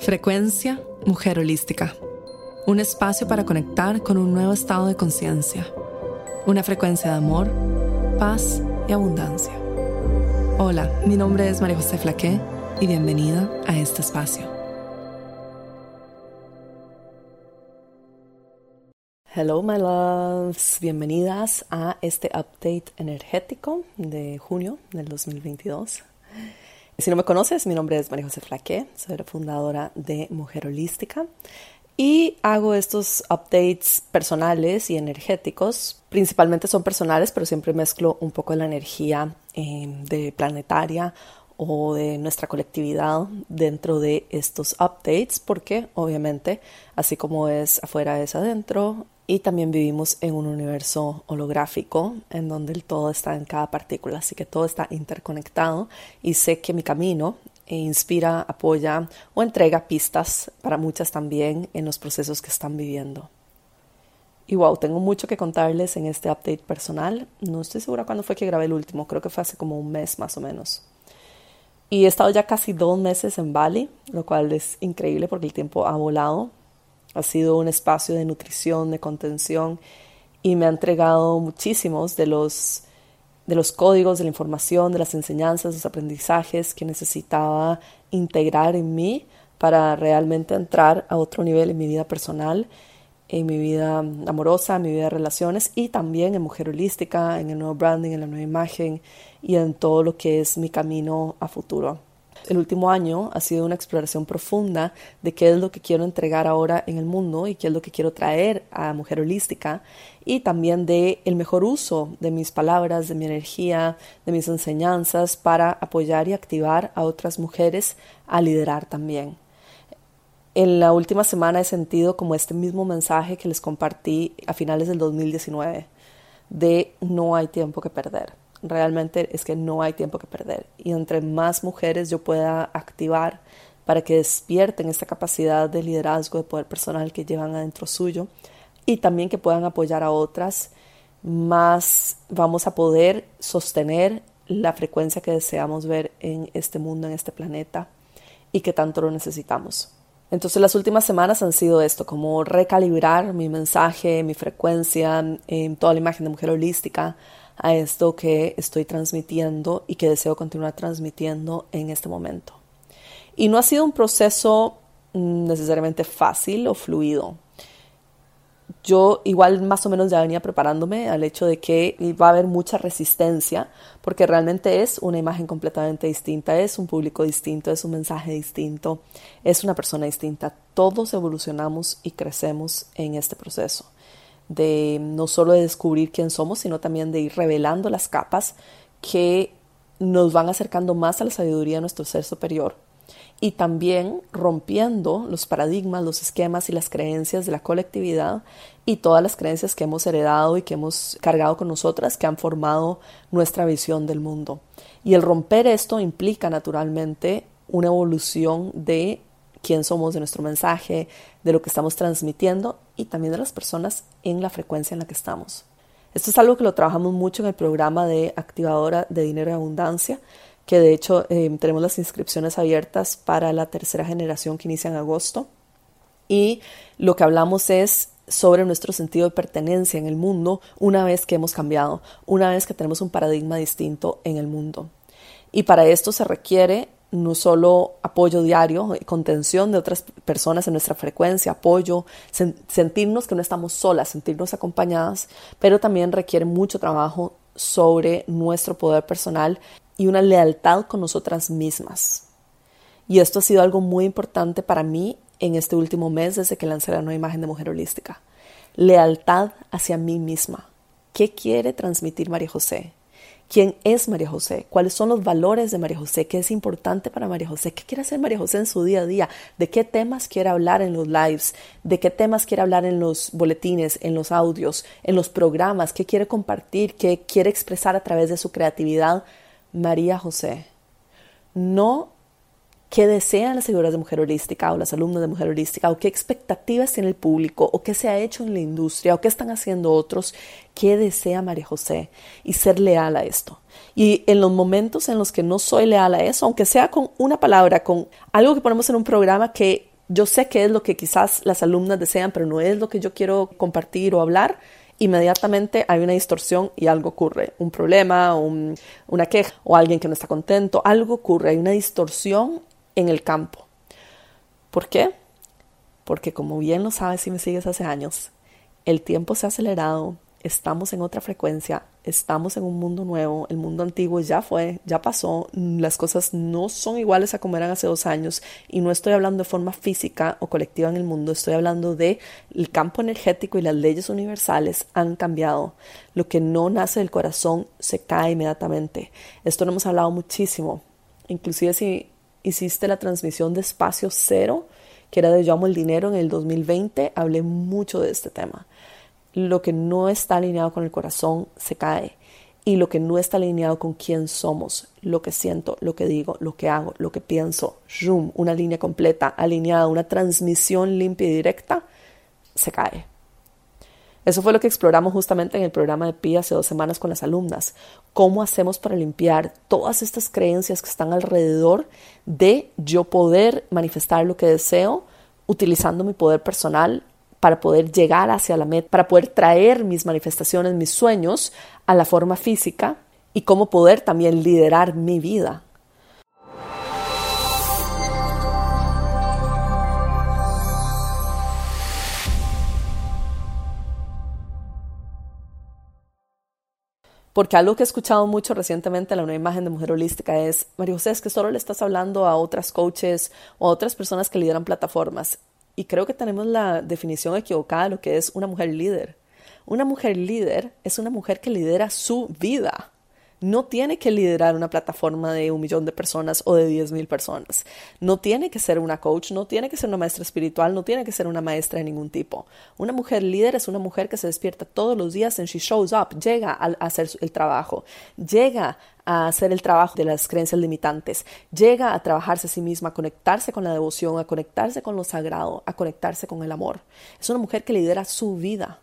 Frecuencia Mujer Holística. Un espacio para conectar con un nuevo estado de conciencia. Una frecuencia de amor, paz y abundancia. Hola, mi nombre es María José Flaqué y bienvenida a este espacio. Hello, my loves. Bienvenidas a este update energético de junio del 2022. Si no me conoces, mi nombre es María José Flaque, soy la fundadora de Mujer Holística y hago estos updates personales y energéticos. Principalmente son personales, pero siempre mezclo un poco de la energía em, de planetaria o de nuestra colectividad dentro de estos updates, porque obviamente, así como es afuera, es adentro, y también vivimos en un universo holográfico en donde el todo está en cada partícula, así que todo está interconectado y sé que mi camino inspira, apoya o entrega pistas para muchas también en los procesos que están viviendo. Y wow, tengo mucho que contarles en este update personal. No estoy segura cuándo fue que grabé el último, creo que fue hace como un mes más o menos. Y he estado ya casi dos meses en Bali, lo cual es increíble porque el tiempo ha volado. Ha sido un espacio de nutrición, de contención y me ha entregado muchísimos de los, de los códigos, de la información, de las enseñanzas, de los aprendizajes que necesitaba integrar en mí para realmente entrar a otro nivel en mi vida personal, en mi vida amorosa, en mi vida de relaciones y también en mujer holística, en el nuevo branding, en la nueva imagen y en todo lo que es mi camino a futuro. El último año ha sido una exploración profunda de qué es lo que quiero entregar ahora en el mundo y qué es lo que quiero traer a Mujer Holística y también de el mejor uso de mis palabras, de mi energía, de mis enseñanzas para apoyar y activar a otras mujeres a liderar también. En la última semana he sentido como este mismo mensaje que les compartí a finales del 2019 de no hay tiempo que perder realmente es que no hay tiempo que perder. Y entre más mujeres yo pueda activar para que despierten esta capacidad de liderazgo, de poder personal que llevan adentro suyo y también que puedan apoyar a otras, más vamos a poder sostener la frecuencia que deseamos ver en este mundo, en este planeta y que tanto lo necesitamos. Entonces las últimas semanas han sido esto, como recalibrar mi mensaje, mi frecuencia, en toda la imagen de mujer holística, a esto que estoy transmitiendo y que deseo continuar transmitiendo en este momento. Y no ha sido un proceso mm, necesariamente fácil o fluido. Yo igual más o menos ya venía preparándome al hecho de que va a haber mucha resistencia, porque realmente es una imagen completamente distinta, es un público distinto, es un mensaje distinto, es una persona distinta. Todos evolucionamos y crecemos en este proceso de no solo de descubrir quién somos, sino también de ir revelando las capas que nos van acercando más a la sabiduría de nuestro ser superior y también rompiendo los paradigmas, los esquemas y las creencias de la colectividad y todas las creencias que hemos heredado y que hemos cargado con nosotras que han formado nuestra visión del mundo. Y el romper esto implica naturalmente una evolución de quién somos, de nuestro mensaje, de lo que estamos transmitiendo y también de las personas en la frecuencia en la que estamos. Esto es algo que lo trabajamos mucho en el programa de activadora de dinero y abundancia, que de hecho eh, tenemos las inscripciones abiertas para la tercera generación que inicia en agosto. Y lo que hablamos es sobre nuestro sentido de pertenencia en el mundo una vez que hemos cambiado, una vez que tenemos un paradigma distinto en el mundo. Y para esto se requiere no solo apoyo diario, contención de otras personas en nuestra frecuencia, apoyo, sentirnos que no estamos solas, sentirnos acompañadas, pero también requiere mucho trabajo sobre nuestro poder personal y una lealtad con nosotras mismas. Y esto ha sido algo muy importante para mí en este último mes desde que lancé la nueva imagen de mujer holística. Lealtad hacia mí misma. ¿Qué quiere transmitir María José? quién es María José, cuáles son los valores de María José, qué es importante para María José, qué quiere hacer María José en su día a día, de qué temas quiere hablar en los lives, de qué temas quiere hablar en los boletines, en los audios, en los programas, qué quiere compartir, qué quiere expresar a través de su creatividad. María José, no qué desean las seguidoras de mujer holística o las alumnas de mujer holística o qué expectativas tiene el público o qué se ha hecho en la industria o qué están haciendo otros, qué desea María José y ser leal a esto. Y en los momentos en los que no soy leal a eso, aunque sea con una palabra, con algo que ponemos en un programa que yo sé que es lo que quizás las alumnas desean, pero no es lo que yo quiero compartir o hablar, inmediatamente hay una distorsión y algo ocurre, un problema, una queja o alguien que no está contento, algo ocurre, hay una distorsión en el campo. ¿Por qué? Porque como bien lo sabes si me sigues hace años, el tiempo se ha acelerado, estamos en otra frecuencia, estamos en un mundo nuevo, el mundo antiguo ya fue, ya pasó, las cosas no son iguales a como eran hace dos años y no estoy hablando de forma física o colectiva en el mundo, estoy hablando de el campo energético y las leyes universales han cambiado. Lo que no nace del corazón se cae inmediatamente. Esto lo hemos hablado muchísimo. Inclusive si hiciste la transmisión de Espacio Cero, que era de Yo Amo el Dinero en el 2020, hablé mucho de este tema lo que no está alineado con el corazón se cae y lo que no está alineado con quién somos, lo que siento, lo que digo, lo que hago, lo que pienso, zoom, una línea completa, alineada, una transmisión limpia y directa, se cae. Eso fue lo que exploramos justamente en el programa de PI hace dos semanas con las alumnas. ¿Cómo hacemos para limpiar todas estas creencias que están alrededor de yo poder manifestar lo que deseo utilizando mi poder personal para poder llegar hacia la meta, para poder traer mis manifestaciones, mis sueños a la forma física y cómo poder también liderar mi vida. Porque algo que he escuchado mucho recientemente en la nueva imagen de mujer holística es, María José, es que solo le estás hablando a otras coaches o a otras personas que lideran plataformas. Y creo que tenemos la definición equivocada de lo que es una mujer líder. Una mujer líder es una mujer que lidera su vida. No tiene que liderar una plataforma de un millón de personas o de diez mil personas. No tiene que ser una coach, no tiene que ser una maestra espiritual, no tiene que ser una maestra de ningún tipo. Una mujer líder es una mujer que se despierta todos los días and she shows up, llega a hacer el trabajo, llega a hacer el trabajo de las creencias limitantes, llega a trabajarse a sí misma, a conectarse con la devoción, a conectarse con lo sagrado, a conectarse con el amor. Es una mujer que lidera su vida.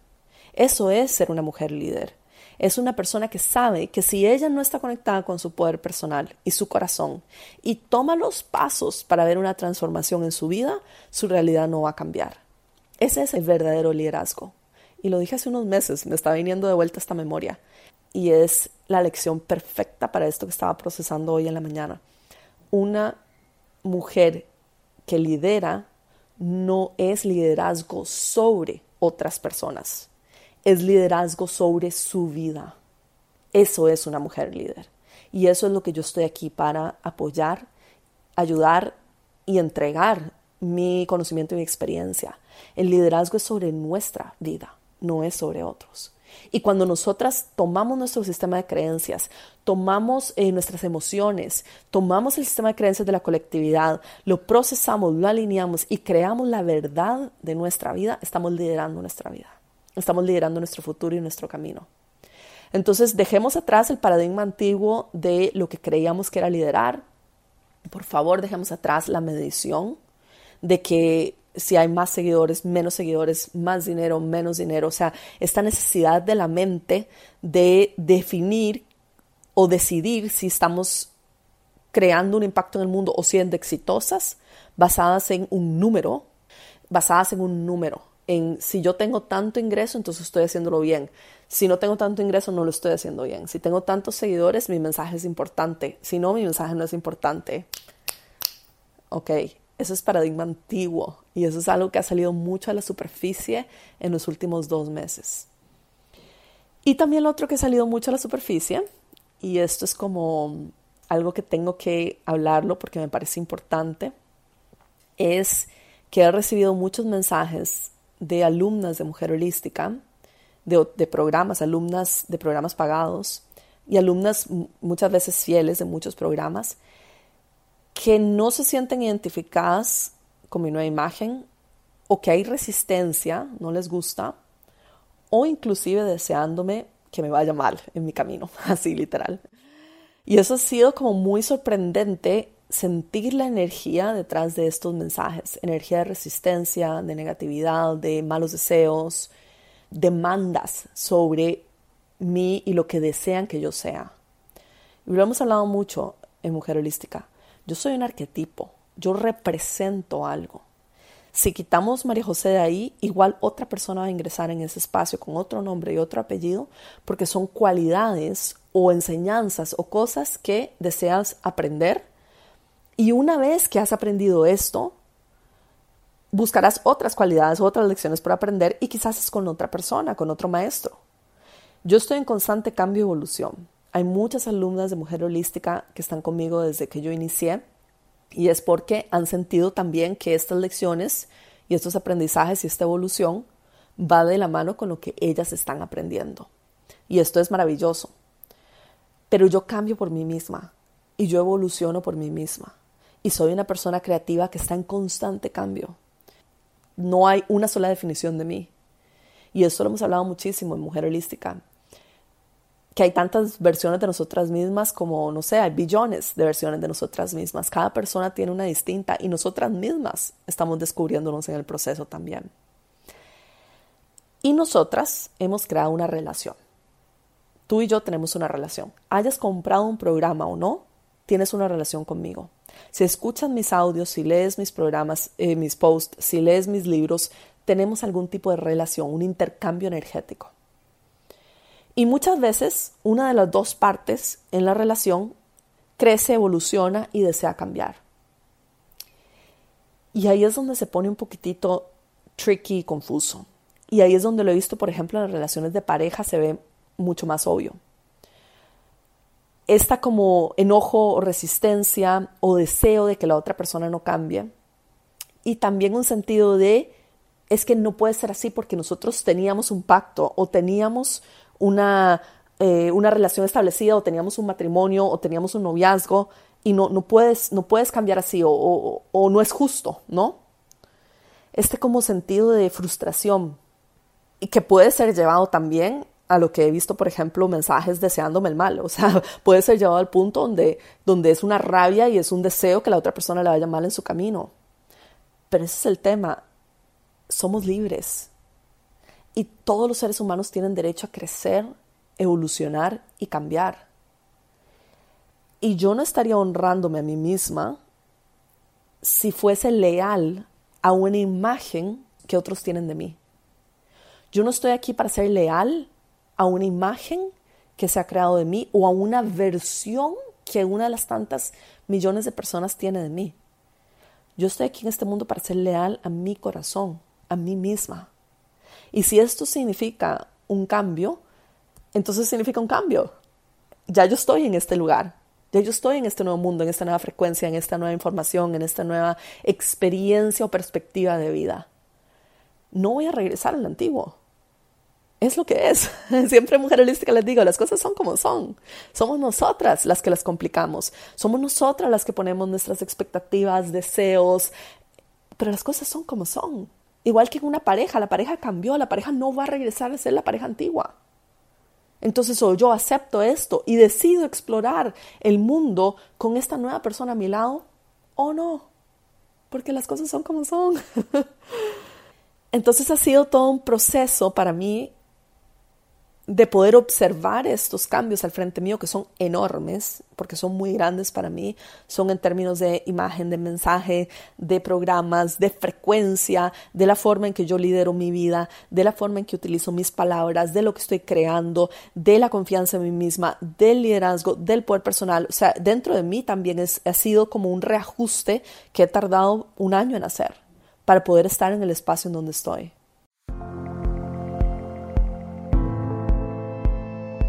Eso es ser una mujer líder. Es una persona que sabe que si ella no está conectada con su poder personal y su corazón y toma los pasos para ver una transformación en su vida, su realidad no va a cambiar. Ese es el verdadero liderazgo. Y lo dije hace unos meses, me está viniendo de vuelta esta memoria y es la lección perfecta para esto que estaba procesando hoy en la mañana. Una mujer que lidera no es liderazgo sobre otras personas, es liderazgo sobre su vida. Eso es una mujer líder. Y eso es lo que yo estoy aquí para apoyar, ayudar y entregar mi conocimiento y mi experiencia. El liderazgo es sobre nuestra vida, no es sobre otros. Y cuando nosotras tomamos nuestro sistema de creencias, tomamos eh, nuestras emociones, tomamos el sistema de creencias de la colectividad, lo procesamos, lo alineamos y creamos la verdad de nuestra vida, estamos liderando nuestra vida. Estamos liderando nuestro futuro y nuestro camino. Entonces, dejemos atrás el paradigma antiguo de lo que creíamos que era liderar. Por favor, dejemos atrás la medición de que si hay más seguidores, menos seguidores, más dinero, menos dinero. O sea, esta necesidad de la mente de definir o decidir si estamos creando un impacto en el mundo o siendo exitosas basadas en un número, basadas en un número, en si yo tengo tanto ingreso, entonces estoy haciéndolo bien. Si no tengo tanto ingreso, no lo estoy haciendo bien. Si tengo tantos seguidores, mi mensaje es importante. Si no, mi mensaje no es importante. Ok, eso es paradigma antiguo y eso es algo que ha salido mucho a la superficie en los últimos dos meses. Y también lo otro que ha salido mucho a la superficie, y esto es como algo que tengo que hablarlo porque me parece importante, es que he recibido muchos mensajes de alumnas de mujer holística, de, de programas, alumnas de programas pagados y alumnas muchas veces fieles de muchos programas que no se sienten identificadas con mi nueva imagen o que hay resistencia, no les gusta, o inclusive deseándome que me vaya mal en mi camino, así literal. Y eso ha sido como muy sorprendente sentir la energía detrás de estos mensajes, energía de resistencia, de negatividad, de malos deseos, demandas sobre mí y lo que desean que yo sea. Y lo hemos hablado mucho en Mujer Holística. Yo soy un arquetipo, yo represento algo. Si quitamos María José de ahí, igual otra persona va a ingresar en ese espacio con otro nombre y otro apellido, porque son cualidades o enseñanzas o cosas que deseas aprender. Y una vez que has aprendido esto, buscarás otras cualidades, otras lecciones por aprender y quizás es con otra persona, con otro maestro. Yo estoy en constante cambio y evolución. Hay muchas alumnas de Mujer Holística que están conmigo desde que yo inicié y es porque han sentido también que estas lecciones y estos aprendizajes y esta evolución va de la mano con lo que ellas están aprendiendo. Y esto es maravilloso. Pero yo cambio por mí misma y yo evoluciono por mí misma. Y soy una persona creativa que está en constante cambio. No hay una sola definición de mí. Y esto lo hemos hablado muchísimo en Mujer Holística que hay tantas versiones de nosotras mismas como, no sé, hay billones de versiones de nosotras mismas. Cada persona tiene una distinta y nosotras mismas estamos descubriéndonos en el proceso también. Y nosotras hemos creado una relación. Tú y yo tenemos una relación. Hayas comprado un programa o no, tienes una relación conmigo. Si escuchas mis audios, si lees mis programas, eh, mis posts, si lees mis libros, tenemos algún tipo de relación, un intercambio energético. Y muchas veces una de las dos partes en la relación crece, evoluciona y desea cambiar. Y ahí es donde se pone un poquitito tricky y confuso. Y ahí es donde lo he visto, por ejemplo, en las relaciones de pareja se ve mucho más obvio. Esta como enojo o resistencia o deseo de que la otra persona no cambie. Y también un sentido de, es que no puede ser así porque nosotros teníamos un pacto o teníamos una, eh, una relación establecida o teníamos un matrimonio o teníamos un noviazgo y no, no, puedes, no puedes cambiar así o, o, no es justo, ¿no? Este como sentido de frustración y que puede ser llevado también a lo que he visto, por ejemplo, mensajes deseándome el mal. O sea, puede ser llevado al punto donde, donde es una rabia y es un deseo que la otra persona le vaya mal en su camino. Pero ese es el tema. Somos libres y todos los seres humanos tienen derecho a crecer, evolucionar y cambiar. Y yo no estaría honrándome a mí misma si fuese leal a una imagen que otros tienen de mí. Yo no estoy aquí para ser leal a una imagen que se ha creado de mí o a una versión que una de las tantas millones de personas tiene de mí. Yo estoy aquí en este mundo para ser leal a mi corazón, a mí misma. Y si esto significa un cambio, entonces significa un cambio. Ya yo estoy en este lugar, ya yo estoy en este nuevo mundo, en esta nueva frecuencia, en esta nueva información, en esta nueva experiencia o perspectiva de vida. No voy a regresar al antiguo. Es lo que es. Siempre mujer holística les digo, las cosas son como son. Somos nosotras las que las complicamos. Somos nosotras las que ponemos nuestras expectativas, deseos, pero las cosas son como son. Igual que en una pareja, la pareja cambió, la pareja no va a regresar a ser la pareja antigua. Entonces o yo acepto esto y decido explorar el mundo con esta nueva persona a mi lado o no, porque las cosas son como son. Entonces ha sido todo un proceso para mí de poder observar estos cambios al frente mío que son enormes, porque son muy grandes para mí, son en términos de imagen, de mensaje, de programas, de frecuencia, de la forma en que yo lidero mi vida, de la forma en que utilizo mis palabras, de lo que estoy creando, de la confianza en mí misma, del liderazgo, del poder personal. O sea, dentro de mí también es, ha sido como un reajuste que he tardado un año en hacer para poder estar en el espacio en donde estoy.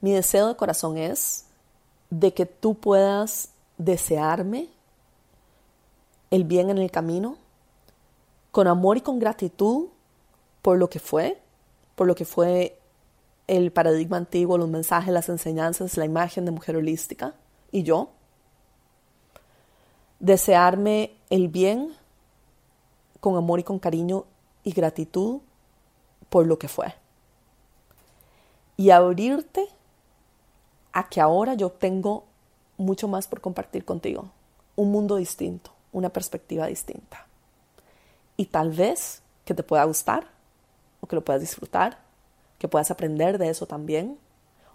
Mi deseo de corazón es de que tú puedas desearme el bien en el camino, con amor y con gratitud por lo que fue, por lo que fue el paradigma antiguo, los mensajes, las enseñanzas, la imagen de mujer holística y yo. Desearme el bien con amor y con cariño y gratitud por lo que fue. Y abrirte a que ahora yo tengo mucho más por compartir contigo, un mundo distinto, una perspectiva distinta. Y tal vez que te pueda gustar o que lo puedas disfrutar, que puedas aprender de eso también.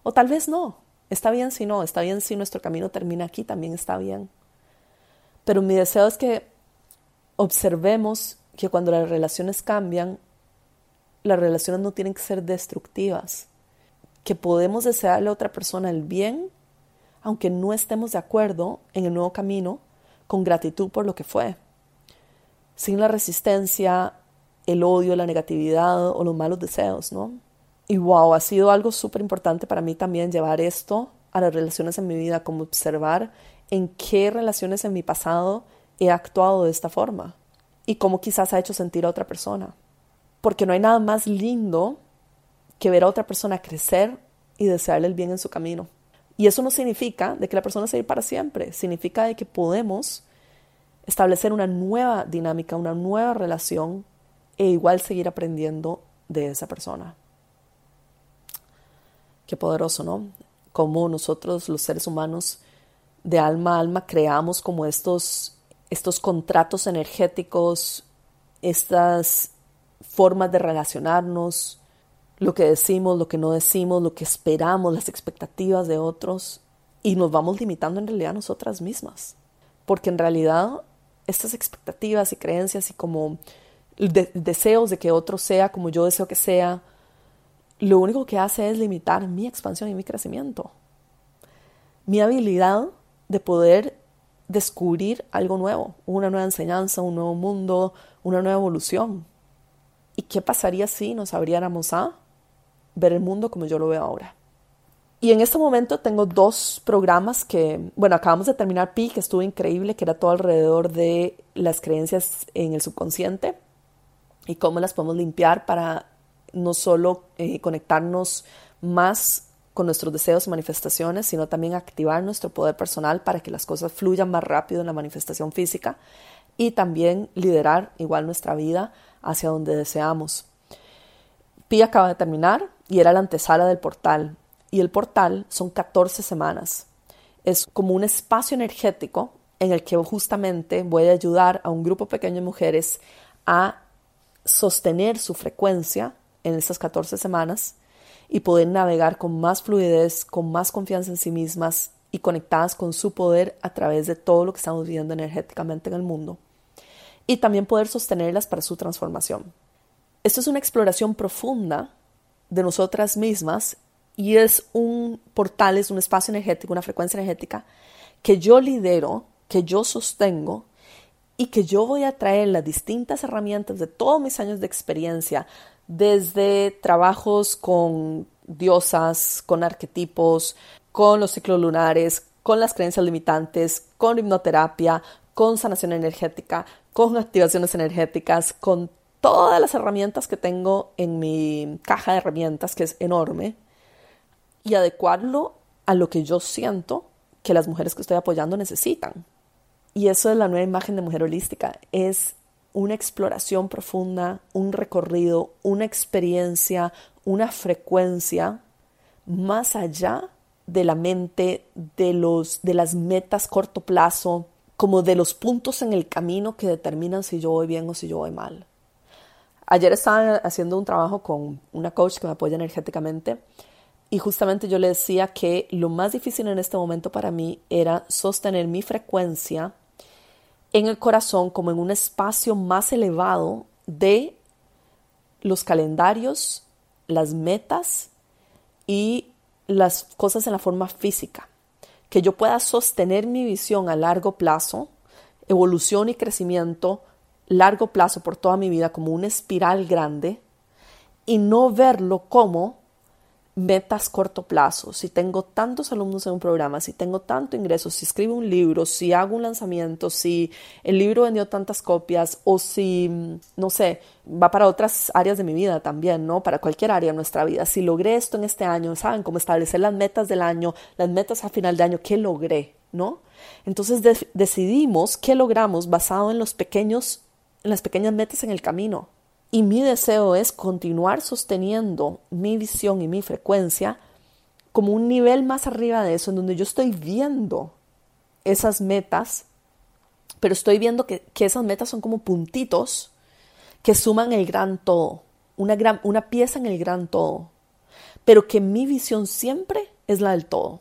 O tal vez no. Está bien si no, está bien si nuestro camino termina aquí, también está bien. Pero mi deseo es que observemos que cuando las relaciones cambian, las relaciones no tienen que ser destructivas, que podemos desearle a otra persona el bien, aunque no estemos de acuerdo en el nuevo camino, con gratitud por lo que fue, sin la resistencia, el odio, la negatividad o los malos deseos, ¿no? Y wow, ha sido algo súper importante para mí también llevar esto a las relaciones en mi vida, como observar en qué relaciones en mi pasado he actuado de esta forma y cómo quizás ha hecho sentir a otra persona. Porque no hay nada más lindo que ver a otra persona crecer y desearle el bien en su camino. Y eso no significa de que la persona se ir para siempre, significa de que podemos establecer una nueva dinámica, una nueva relación e igual seguir aprendiendo de esa persona. Qué poderoso, ¿no? Como nosotros, los seres humanos, de alma a alma, creamos como estos, estos contratos energéticos, estas formas de relacionarnos, lo que decimos, lo que no decimos, lo que esperamos, las expectativas de otros, y nos vamos limitando en realidad a nosotras mismas. Porque en realidad estas expectativas y creencias y como deseos de que otro sea como yo deseo que sea, lo único que hace es limitar mi expansión y mi crecimiento. Mi habilidad de poder descubrir algo nuevo, una nueva enseñanza, un nuevo mundo, una nueva evolución. ¿Y qué pasaría si nos abriéramos a ver el mundo como yo lo veo ahora? Y en este momento tengo dos programas que, bueno, acabamos de terminar Pi, que estuvo increíble, que era todo alrededor de las creencias en el subconsciente y cómo las podemos limpiar para no solo eh, conectarnos más con nuestros deseos y manifestaciones, sino también activar nuestro poder personal para que las cosas fluyan más rápido en la manifestación física y también liderar igual nuestra vida hacia donde deseamos. Pi acaba de terminar y era la antesala del portal. Y el portal son 14 semanas. Es como un espacio energético en el que justamente voy a ayudar a un grupo pequeño de mujeres a sostener su frecuencia en estas 14 semanas y poder navegar con más fluidez, con más confianza en sí mismas y conectadas con su poder a través de todo lo que estamos viviendo energéticamente en el mundo. Y también poder sostenerlas para su transformación. Esto es una exploración profunda de nosotras mismas y es un portal, es un espacio energético, una frecuencia energética que yo lidero, que yo sostengo y que yo voy a traer las distintas herramientas de todos mis años de experiencia, desde trabajos con diosas, con arquetipos, con los ciclos lunares, con las creencias limitantes, con hipnoterapia, con sanación energética, con activaciones energéticas, con todas las herramientas que tengo en mi caja de herramientas, que es enorme, y adecuarlo a lo que yo siento que las mujeres que estoy apoyando necesitan. Y eso es la nueva imagen de mujer holística, es una exploración profunda, un recorrido, una experiencia, una frecuencia más allá de la mente, de, los, de las metas corto plazo, como de los puntos en el camino que determinan si yo voy bien o si yo voy mal. Ayer estaba haciendo un trabajo con una coach que me apoya energéticamente y justamente yo le decía que lo más difícil en este momento para mí era sostener mi frecuencia en el corazón como en un espacio más elevado de los calendarios, las metas y las cosas en la forma física. Que yo pueda sostener mi visión a largo plazo, evolución y crecimiento largo plazo por toda mi vida como una espiral grande y no verlo como metas corto plazo, si tengo tantos alumnos en un programa, si tengo tanto ingreso, si escribo un libro, si hago un lanzamiento, si el libro vendió tantas copias o si, no sé, va para otras áreas de mi vida también, ¿no? Para cualquier área de nuestra vida. Si logré esto en este año, ¿saben? Cómo establecer las metas del año, las metas a final de año, ¿qué logré? ¿No? Entonces decidimos qué logramos basado en los pequeños, las pequeñas metas en el camino. Y mi deseo es continuar sosteniendo mi visión y mi frecuencia como un nivel más arriba de eso, en donde yo estoy viendo esas metas, pero estoy viendo que, esas metas son como puntitos que suman el gran todo, una, gran, una pieza en el gran todo, pero que mi visión siempre es la del todo.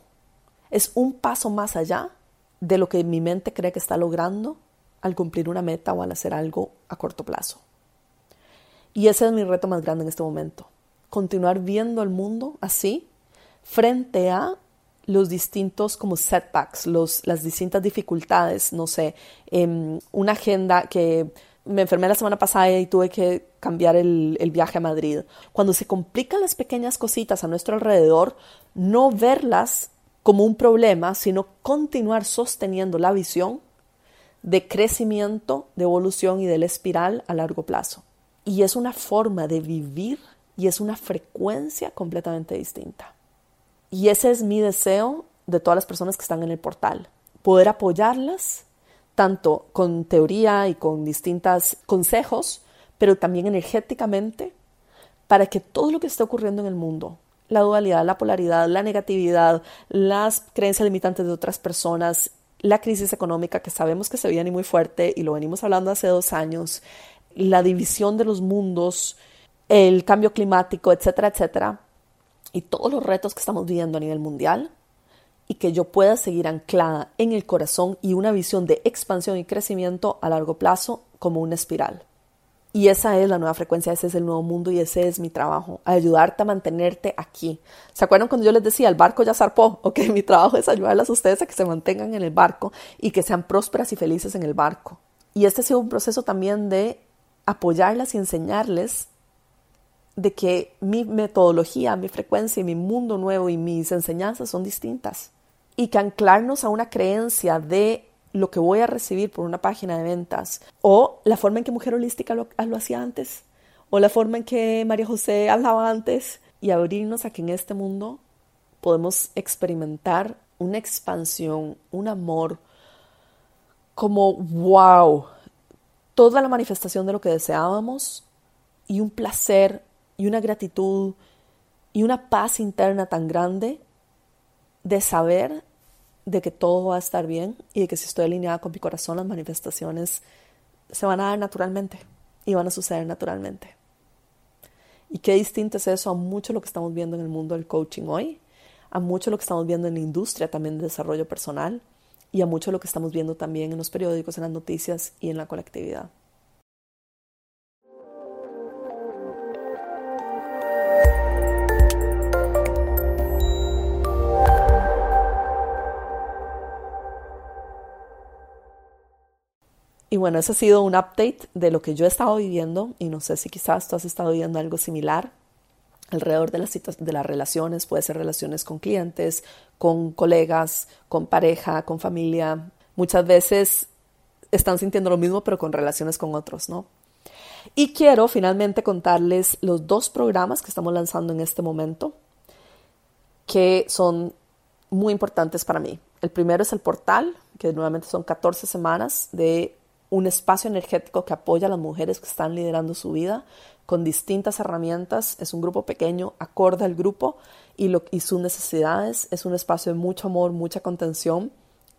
Es un paso más allá de lo que mi mente cree que está logrando al cumplir una meta o al hacer algo a corto plazo. Y ese es mi reto más grande en este momento. Continuar viendo el mundo así frente a los distintos como setbacks, los, las distintas dificultades, no sé, em, una agenda que me enfermé la semana pasada y tuve que cambiar el, el, viaje a Madrid. Cuando se complican las pequeñas cositas a nuestro alrededor, no verlas como un problema, sino continuar sosteniendo la visión de crecimiento, de evolución y de la espiral a largo plazo. Y es una forma de vivir y es una frecuencia completamente distinta. Y ese es mi deseo de todas las personas que están en el portal, poder apoyarlas tanto con teoría y con distintos consejos, pero también energéticamente, para que todo lo que está ocurriendo en el mundo, la dualidad, la polaridad, la negatividad, las creencias limitantes de otras personas, la crisis económica que sabemos que se viene muy fuerte y lo venimos hablando hace dos años, la división de los mundos, el cambio climático, etcétera, etcétera, y todos los retos que estamos viviendo a nivel mundial, y que yo pueda seguir anclada en el corazón y una visión de expansión y crecimiento a largo plazo como una espiral. Y esa es la nueva frecuencia, ese es el nuevo mundo y ese es mi trabajo, ayudarte a mantenerte aquí. ¿Se acuerdan cuando yo les decía, el barco ya zarpó? Ok, mi trabajo es ayudarlas a ustedes a que se mantengan en el barco y que sean prósperas y felices en el barco. Y este ha sido un proceso también de apoyarlas y enseñarles de que mi metodología, mi frecuencia y mi mundo nuevo y mis enseñanzas son distintas. Y que anclarnos a una creencia de lo que voy a recibir por una página de ventas o la forma en que Mujer Holística lo, lo hacía antes o la forma en que María José hablaba antes y abrirnos a que en este mundo podemos experimentar una expansión, un amor como wow, toda la manifestación de lo que deseábamos y un placer y una gratitud y una paz interna tan grande de saber de que todo va a estar bien y de que si estoy alineada con mi corazón las manifestaciones se van a dar naturalmente y van a suceder naturalmente. Y qué distinto es eso a mucho lo que estamos viendo en el mundo del coaching hoy, a mucho lo que estamos viendo en la industria también de desarrollo personal, y a mucho lo que estamos viendo también en los periódicos, en las noticias y en la colectividad. Y bueno, ese ha sido un update de lo que yo he estado viviendo y no sé si quizás tú has estado viviendo algo similar alrededor de las, de las relaciones, puede ser relaciones con clientes, con colegas, con pareja, con familia. Muchas veces están sintiendo lo mismo, pero con relaciones con otros, ¿no? Y quiero finalmente contarles los dos programas que estamos lanzando en este momento, que son muy importantes para mí. El primero es el portal, que nuevamente son 14 semanas de un espacio energético que apoya a las mujeres que están liderando su vida con distintas herramientas. Es un grupo pequeño, acorde al grupo y, lo, y sus necesidades. Es un espacio de mucho amor, mucha contención.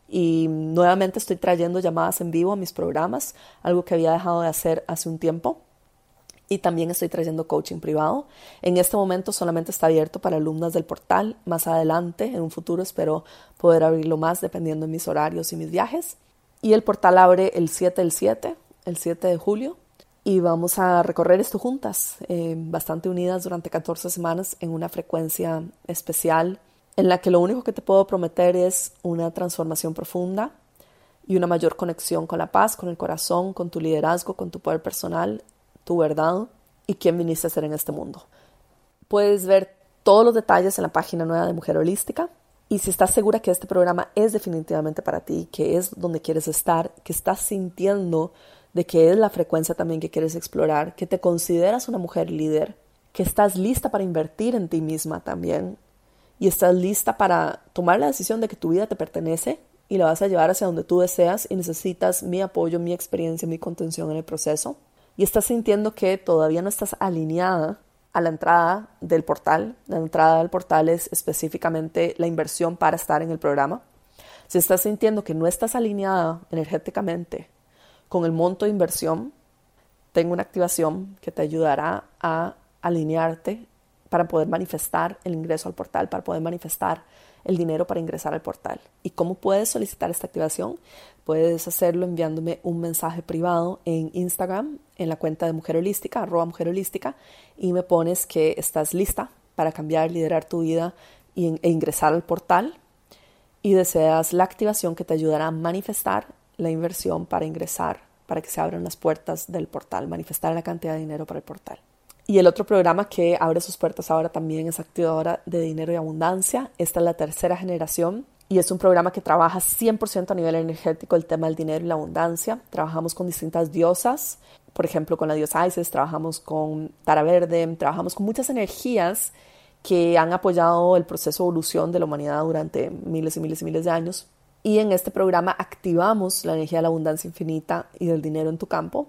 Y nuevamente estoy trayendo llamadas en vivo a mis programas, algo que había dejado de hacer hace un tiempo. Y también estoy trayendo coaching privado. En este momento solamente está abierto para alumnas del portal. Más adelante, en un futuro, espero poder abrirlo más dependiendo de mis horarios y mis viajes. Y el portal abre el 7 del 7, el 7 de julio. Y vamos a recorrer esto juntas, eh, bastante unidas durante 14 semanas en una frecuencia especial en la que lo único que te puedo prometer es una transformación profunda y una mayor conexión con la paz, con el corazón, con tu liderazgo, con tu poder personal, tu verdad y quién viniste a ser en este mundo. Puedes ver todos los detalles en la página nueva de Mujer Holística. Y si estás segura que este programa es definitivamente para ti, que es donde quieres estar, que estás sintiendo de que es la frecuencia también que quieres explorar, que te consideras una mujer líder, que estás lista para invertir en ti misma también y estás lista para tomar la decisión de que tu vida te pertenece y la vas a llevar hacia donde tú deseas y necesitas mi apoyo, mi experiencia, mi contención en el proceso y estás sintiendo que todavía no estás alineada a la entrada del portal. La entrada del portal es específicamente la inversión para estar en el programa. Si estás sintiendo que no estás alineada energéticamente con el monto de inversión, tengo una activación que te ayudará a alinearte para poder manifestar el ingreso al portal, para poder manifestar el dinero para ingresar al portal. ¿Y cómo puedes solicitar esta activación? Puedes hacerlo enviándome un mensaje privado en Instagram, en la cuenta de Mujer Holística, arroba Mujer Holística, y me pones que estás lista para cambiar, liderar tu vida e ingresar al portal y deseas la activación que te ayudará a manifestar la inversión para ingresar, para que se abran las puertas del portal, manifestar la cantidad de dinero para el portal. Y el otro programa que abre sus puertas ahora también es Activadora de Dinero y Abundancia. Esta es la tercera generación y es un programa que trabaja 100% a nivel energético el tema del dinero y la abundancia. Trabajamos con distintas diosas, por ejemplo con la diosa Isis, trabajamos con Tara Verde, trabajamos con muchas energías que han apoyado el proceso de evolución de la humanidad durante miles y miles y miles de años. Y en este programa activamos la energía de la abundancia infinita y del dinero en tu campo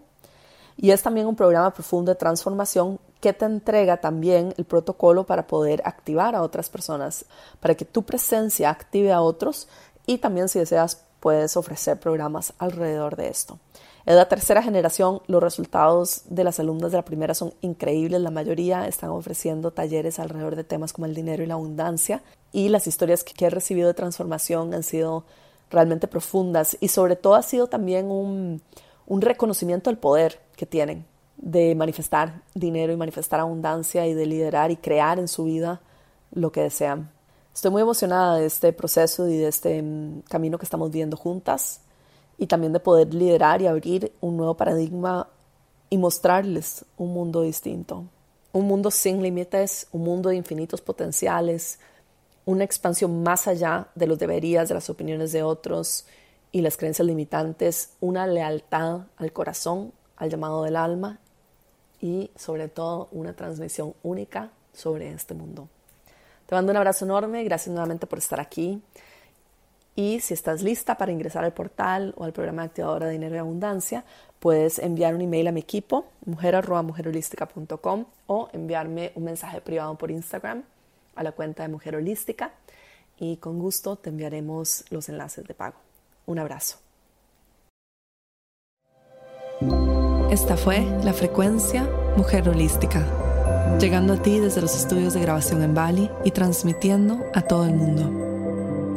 y es también un programa profundo de transformación que te entrega también el protocolo para poder activar a otras personas, para que tu presencia active a otros y también si deseas puedes ofrecer programas alrededor de esto. En la tercera generación, los resultados de las alumnas de la primera son increíbles. La mayoría están ofreciendo talleres alrededor de temas como el dinero y la abundancia. Y las historias que he recibido de transformación han sido realmente profundas. Y sobre todo ha sido también un, reconocimiento del poder que tienen de manifestar dinero y manifestar abundancia y de liderar y crear en su vida lo que desean. Estoy muy emocionada de este proceso y de este mm, camino que estamos viendo juntas y también de poder liderar y abrir un nuevo paradigma y mostrarles un mundo distinto. Un mundo sin límites, un mundo de infinitos potenciales, una expansión más allá de los deberías, de las opiniones de otros y las creencias limitantes, una lealtad al corazón, al llamado del alma y sobre todo una transmisión única sobre este mundo. Te mando un abrazo enorme, gracias nuevamente por estar aquí. Y si estás lista para ingresar al portal o al programa de activadora de dinero abundancia, puedes enviar un email a mi equipo, mujer.mujerholística.com o enviarme un mensaje privado por Instagram a la cuenta de Mujer Holística y con gusto te enviaremos los enlaces de pago. Un abrazo. Esta fue la frecuencia Mujer Holística, llegando a ti desde los estudios de grabación en Bali y transmitiendo a todo el mundo.